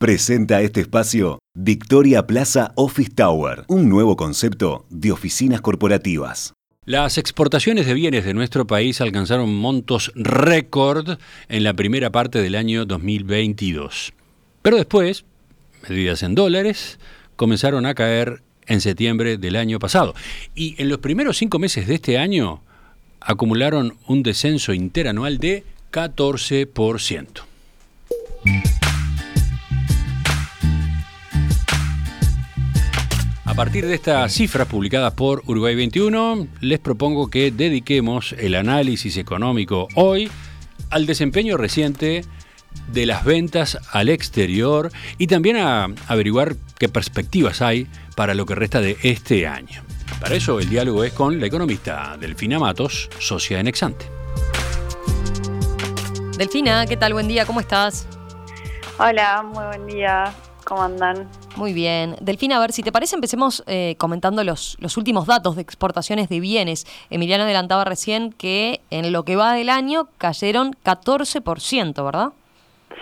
Presenta este espacio Victoria Plaza Office Tower, un nuevo concepto de oficinas corporativas. Las exportaciones de bienes de nuestro país alcanzaron montos récord en la primera parte del año 2022. Pero después, medidas en dólares, comenzaron a caer en septiembre del año pasado. Y en los primeros cinco meses de este año acumularon un descenso interanual de 14%. Partir de estas cifras publicadas por Uruguay 21, les propongo que dediquemos el análisis económico hoy al desempeño reciente de las ventas al exterior y también a averiguar qué perspectivas hay para lo que resta de este año. Para eso el diálogo es con la economista Delfina Matos, socia en Exante. Delfina, ¿qué tal? Buen día, ¿cómo estás? Hola, muy buen día. ¿Cómo andan? Muy bien. Delfina, a ver, si te parece, empecemos eh, comentando los, los últimos datos de exportaciones de bienes. Emiliano adelantaba recién que en lo que va del año cayeron 14%, ¿verdad?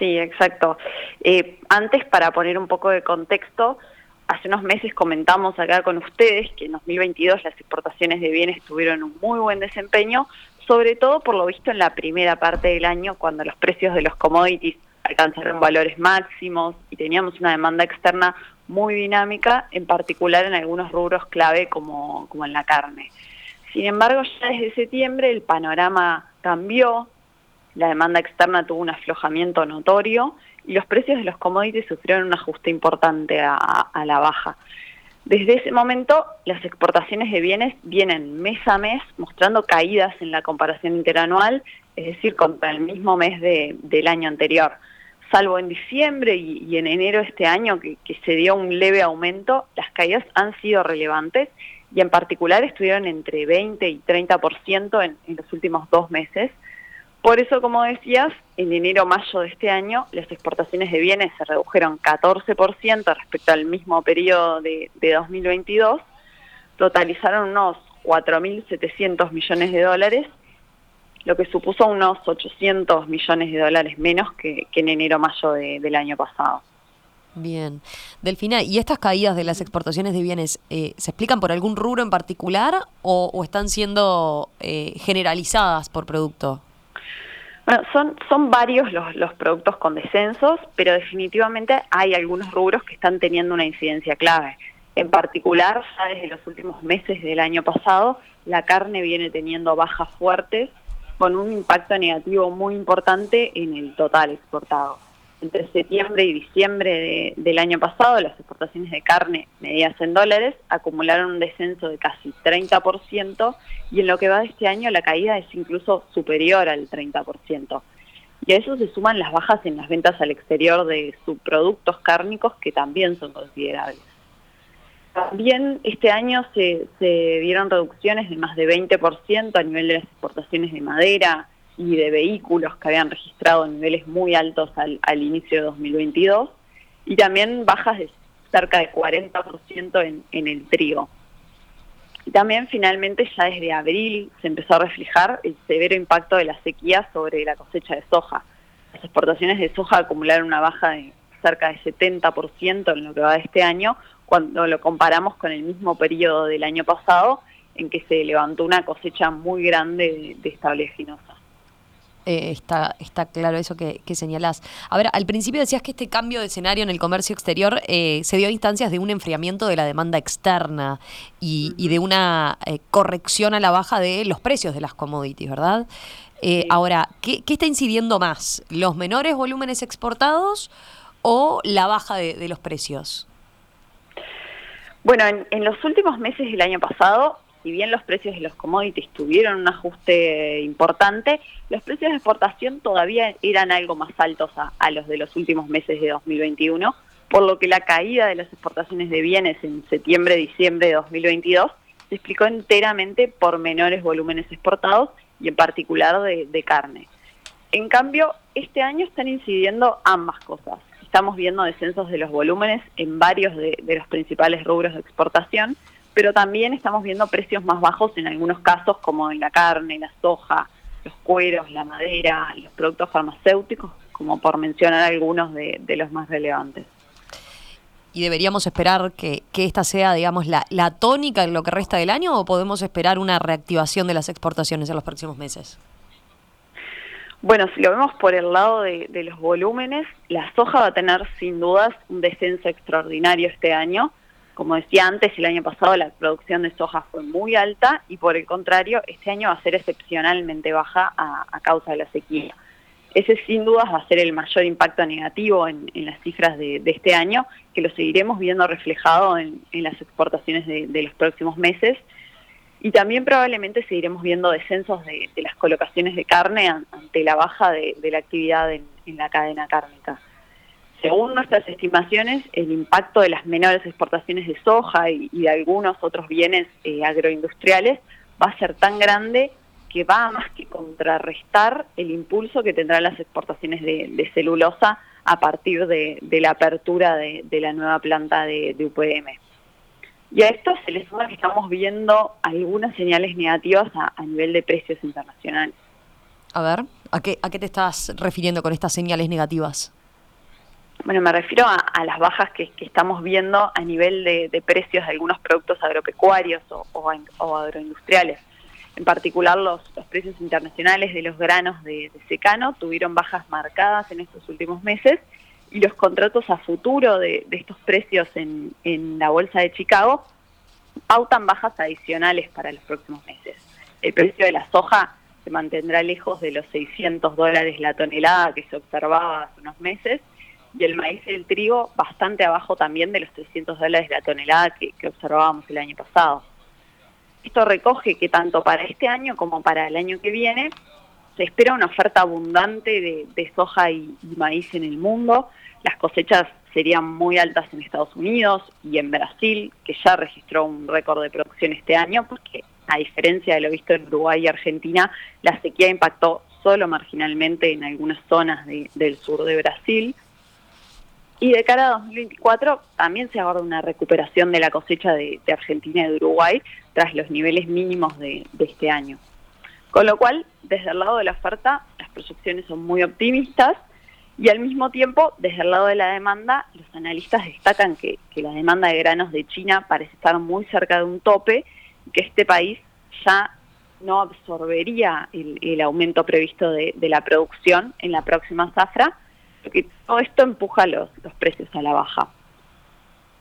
Sí, exacto. Eh, antes, para poner un poco de contexto, hace unos meses comentamos acá con ustedes que en 2022 las exportaciones de bienes tuvieron un muy buen desempeño, sobre todo por lo visto en la primera parte del año, cuando los precios de los commodities alcanzaron valores máximos y teníamos una demanda externa muy dinámica, en particular en algunos rubros clave como, como en la carne. Sin embargo, ya desde septiembre el panorama cambió, la demanda externa tuvo un aflojamiento notorio y los precios de los commodities sufrieron un ajuste importante a, a la baja. Desde ese momento, las exportaciones de bienes vienen mes a mes mostrando caídas en la comparación interanual, es decir, contra el mismo mes de, del año anterior salvo en diciembre y, en enero este año que, se dio un leve aumento, las caídas han sido relevantes y en particular estuvieron entre 20 y 30% en, en los últimos dos meses. Por eso, como decías, en enero-mayo de este año las exportaciones de bienes se redujeron 14% respecto al mismo periodo de, de 2022, totalizaron unos 4.700 millones de dólares lo que supuso unos 800 millones de dólares menos que, en enero-mayo del año pasado. Bien. Delfina, ¿y estas caídas de las exportaciones de bienes eh, se explican por algún rubro en particular o, están siendo eh, generalizadas por producto? Bueno, son, son varios los, los productos con descensos, pero definitivamente hay algunos rubros que están teniendo una incidencia clave. En particular, ya desde los últimos meses del año pasado, la carne viene teniendo bajas fuertes con un impacto negativo muy importante en el total exportado. Entre septiembre y diciembre del año pasado, las exportaciones de carne medidas en dólares acumularon un descenso de casi 30% y en lo que va de este año la caída es incluso superior al 30%. Y a eso se suman las bajas en las ventas al exterior de subproductos cárnicos que también son considerables. También este año se, se dieron reducciones de más de 20% a nivel de las exportaciones de madera y de vehículos que habían registrado niveles muy altos al, al inicio de 2022 y también bajas de cerca de 40% en, en el trigo. Y también finalmente ya desde abril se empezó a reflejar el severo impacto de la sequía sobre la cosecha de soja. Las exportaciones de soja acumularon una baja de cerca de 70% en lo que va de este año, cuando lo comparamos con el mismo periodo del año pasado, en que se levantó una cosecha muy grande de, estable eh, está, está claro eso que, que, señalás. A ver, al principio decías que este cambio de escenario en el comercio exterior eh, se dio a instancias de un enfriamiento de la demanda externa y, de una eh, corrección a la baja de los precios de las commodities, ¿verdad? Ahora, ¿qué, ¿qué, está incidiendo más? ¿Los menores volúmenes exportados o la baja de los precios? Bueno, en, los últimos meses del año pasado, si bien los precios de los commodities tuvieron un ajuste importante, los precios de exportación todavía eran algo más altos a, los de los últimos meses de 2021, por lo que la caída de las exportaciones de bienes en septiembre-diciembre de 2022 se explicó enteramente por menores volúmenes exportados y en particular de carne. En cambio, este año están incidiendo ambas cosas estamos viendo descensos de los volúmenes en varios de, los principales rubros de exportación, pero también estamos viendo precios más bajos en algunos casos como en la carne, la soja, los cueros, la madera, los productos farmacéuticos, como por mencionar algunos de, los más relevantes. ¿Y deberíamos esperar que, esta sea, digamos, la, la tónica en lo que resta del año o podemos esperar una reactivación de las exportaciones en los próximos meses? Bueno, si lo vemos por el lado de, de, los volúmenes, la soja va a tener sin dudas un descenso extraordinario este año. Como decía antes, el año pasado la producción de soja fue muy alta y por el contrario, este año va a ser excepcionalmente baja a, causa de la sequía. Ese sin dudas va a ser el mayor impacto negativo en, las cifras de, este año, que lo seguiremos viendo reflejado en, las exportaciones de, los próximos meses. Y también probablemente seguiremos viendo descensos de, las colocaciones de carne ante la baja de, la actividad en la cadena cárnica. Según nuestras estimaciones, el impacto de las menores exportaciones de soja y, de algunos otros bienes eh, agroindustriales va a ser tan grande que va a más que contrarrestar el impulso que tendrán las exportaciones de, celulosa a partir de, la apertura de, la nueva planta de, UPM. Y a esto se le suma que estamos viendo algunas señales negativas a, nivel de precios internacionales. A ver, ¿a qué, ¿a qué te estás refiriendo con estas señales negativas? Bueno, me refiero a, las bajas que, estamos viendo a nivel de, precios de algunos productos agropecuarios o, agroindustriales. En particular, los, precios internacionales de los granos de, secano tuvieron bajas marcadas en estos últimos meses y los contratos a futuro de, estos precios en, la Bolsa de Chicago pautan bajas adicionales para los próximos meses. El precio de la soja se mantendrá lejos de los 600 dólares la tonelada que se observaba hace unos meses y el maíz y el trigo bastante abajo también de los 300 dólares la tonelada que, observábamos el año pasado. Esto recoge que tanto para este año como para el año que viene se espera una oferta abundante de, soja y, maíz en el mundo. Las cosechas serían muy altas en Estados Unidos y en Brasil, que ya registró un récord de producción este año, porque a diferencia de lo visto en Uruguay y Argentina, la sequía impactó solo marginalmente en algunas zonas del sur de Brasil. Y de cara a 2024 también se aguarda una recuperación de la cosecha de, Argentina y de Uruguay tras los niveles mínimos de, este año. Con lo cual, desde el lado de la oferta, las proyecciones son muy optimistas y al mismo tiempo, desde el lado de la demanda, los analistas destacan que, la demanda de granos de China parece estar muy cerca de un tope y que este país ya no absorbería el, aumento previsto de, la producción en la próxima zafra porque todo esto empuja los precios a la baja.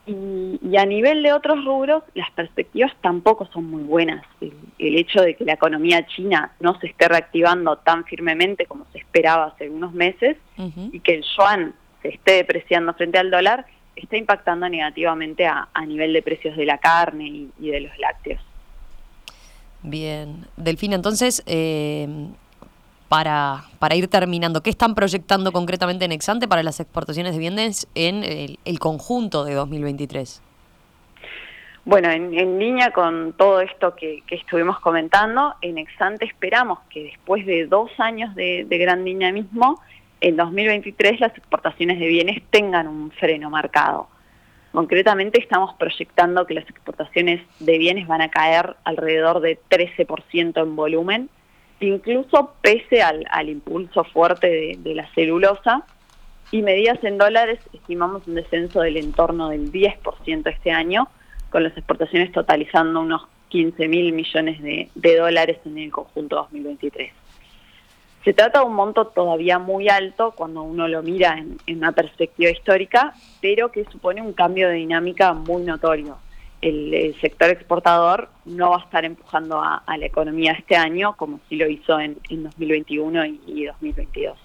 Y, a nivel de otros rubros, las perspectivas tampoco son muy buenas. El, hecho de que la economía china no se esté reactivando tan firmemente como se esperaba hace unos meses y que el yuan se esté depreciando frente al dólar, está impactando negativamente a, nivel de precios de la carne y, y de los lácteos. Bien, Delfina, entonces, eh, para, para ir terminando, ¿qué están proyectando concretamente en Exante para las exportaciones de bienes en el, conjunto de 2023? Bueno, en, línea con todo esto que, estuvimos comentando, en Exante esperamos que después de dos años de, gran dinamismo, en 2023 las exportaciones de bienes tengan un freno marcado. Concretamente estamos proyectando que las exportaciones de bienes van a caer alrededor de 13% en volumen incluso pese al, impulso fuerte de, la celulosa, y medidas en dólares estimamos un descenso del entorno del 10% este año, con las exportaciones totalizando unos 15 mil millones de, dólares en el conjunto 2023. Se trata de un monto todavía muy alto cuando uno lo mira en una perspectiva histórica, pero que supone un cambio de dinámica muy notorio el, sector exportador no va a estar empujando a, la economía este año como sí lo hizo en, 2021 y, 2022.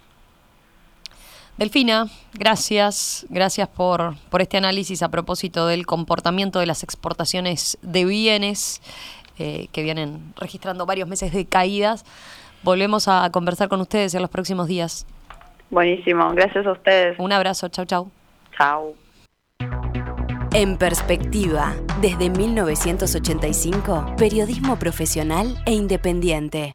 Delfina, gracias, gracias por, por este análisis a propósito del comportamiento de las exportaciones de bienes eh, que vienen registrando varios meses de caídas. Volvemos a conversar con ustedes en los próximos días. Buenísimo, gracias a ustedes. Un abrazo, chau, chau. Chau. En perspectiva, desde 1985, periodismo profesional e independiente.